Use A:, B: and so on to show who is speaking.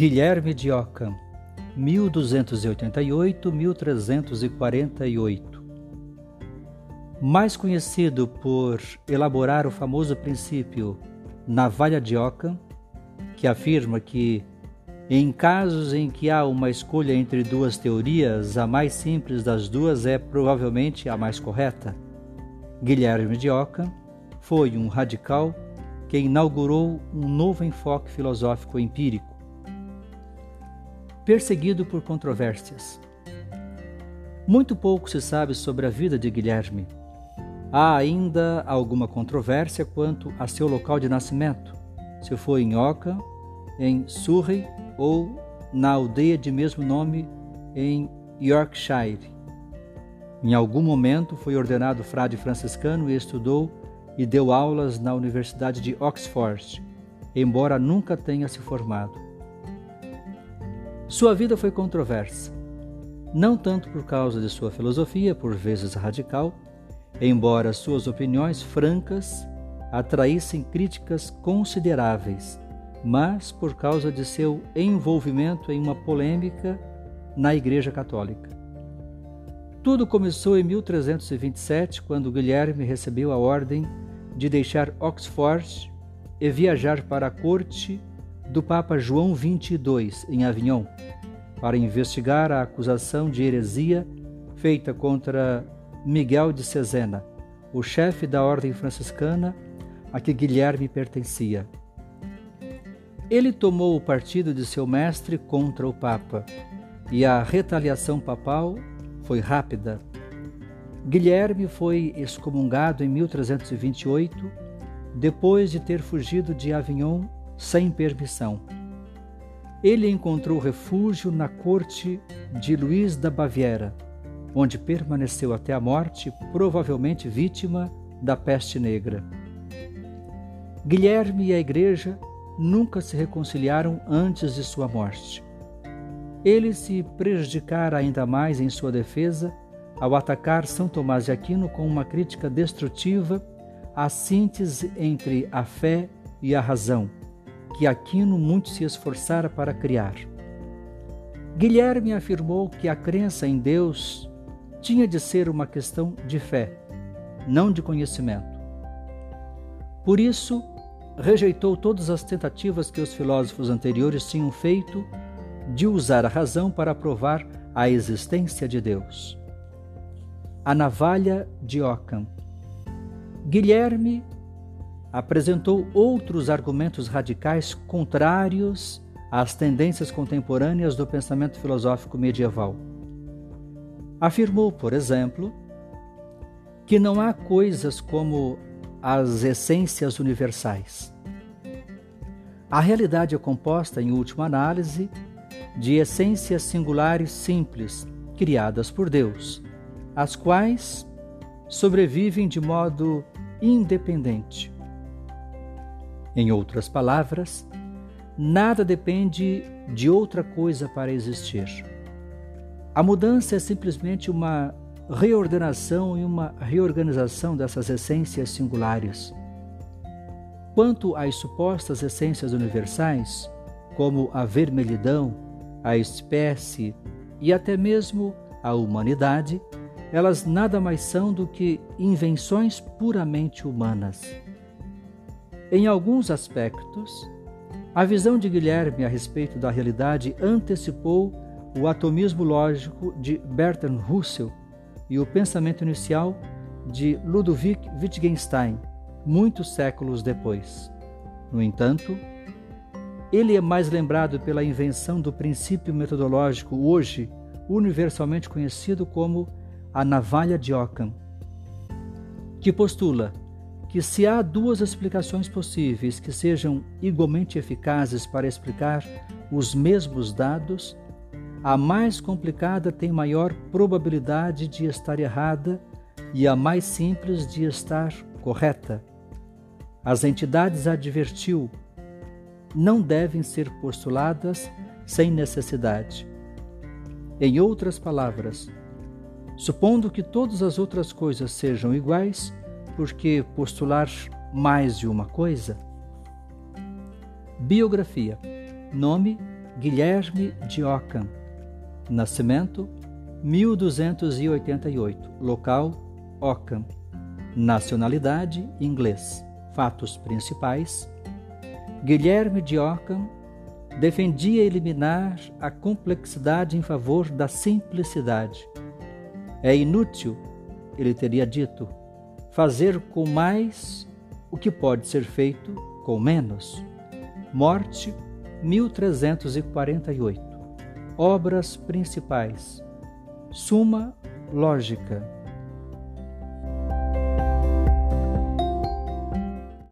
A: Guilherme de Ockham, 1288-1348. Mais conhecido por elaborar o famoso princípio navalha de Ockham, que afirma que, em casos em que há uma escolha entre duas teorias, a mais simples das duas é provavelmente a mais correta. Guilherme de Ockham foi um radical que inaugurou um novo enfoque filosófico empírico perseguido por controvérsias. Muito pouco se sabe sobre a vida de Guilherme. Há ainda alguma controvérsia quanto a seu local de nascimento, se foi em Oca, em Surrey ou na aldeia de mesmo nome em Yorkshire. Em algum momento foi ordenado frade franciscano e estudou e deu aulas na Universidade de Oxford, embora nunca tenha se formado. Sua vida foi controversa, não tanto por causa de sua filosofia, por vezes radical, embora suas opiniões francas atraíssem críticas consideráveis, mas por causa de seu envolvimento em uma polêmica na Igreja Católica. Tudo começou em 1327, quando Guilherme recebeu a ordem de deixar Oxford e viajar para a corte do Papa João XXII em Avignon para investigar a acusação de heresia feita contra Miguel de Cesena, o chefe da ordem franciscana a que Guilherme pertencia. Ele tomou o partido de seu mestre contra o Papa e a retaliação papal foi rápida. Guilherme foi excomungado em 1328, depois de ter fugido de Avignon sem permissão. Ele encontrou refúgio na corte de Luís da Baviera, onde permaneceu até a morte, provavelmente vítima da peste negra. Guilherme e a igreja nunca se reconciliaram antes de sua morte. Ele se prejudicara ainda mais em sua defesa ao atacar São Tomás de Aquino com uma crítica destrutiva à síntese entre a fé e a razão que Aquino muito se esforçara para criar. Guilherme afirmou que a crença em Deus tinha de ser uma questão de fé, não de conhecimento. Por isso, rejeitou todas as tentativas que os filósofos anteriores tinham feito de usar a razão para provar a existência de Deus. A navalha de Ockham. Guilherme apresentou outros argumentos radicais contrários às tendências contemporâneas do pensamento filosófico medieval. Afirmou, por exemplo, que não há coisas como as essências universais. A realidade é composta, em última análise, de essências singulares simples, criadas por Deus, as quais sobrevivem de modo independente em outras palavras, nada depende de outra coisa para existir. A mudança é simplesmente uma reordenação e uma reorganização dessas essências singulares. Quanto às supostas essências universais, como a vermelhidão, a espécie e até mesmo a humanidade, elas nada mais são do que invenções puramente humanas. Em alguns aspectos, a visão de Guilherme a respeito da realidade antecipou o atomismo lógico de Bertrand Russell e o pensamento inicial de Ludwig Wittgenstein, muitos séculos depois. No entanto, ele é mais lembrado pela invenção do princípio metodológico hoje universalmente conhecido como a navalha de Ockham, que postula que se há duas explicações possíveis que sejam igualmente eficazes para explicar os mesmos dados, a mais complicada tem maior probabilidade de estar errada e a mais simples de estar correta. As entidades advertiu não devem ser postuladas sem necessidade. Em outras palavras, supondo que todas as outras coisas sejam iguais, porque postular mais de uma coisa? Biografia. Nome Guilherme de Ockham. Nascimento 1288. Local Ockham. Nacionalidade inglês. Fatos principais: Guilherme de Ockham defendia eliminar a complexidade em favor da simplicidade. É inútil, ele teria dito, fazer com mais o que pode ser feito com menos. Morte 1348. Obras principais. Suma Lógica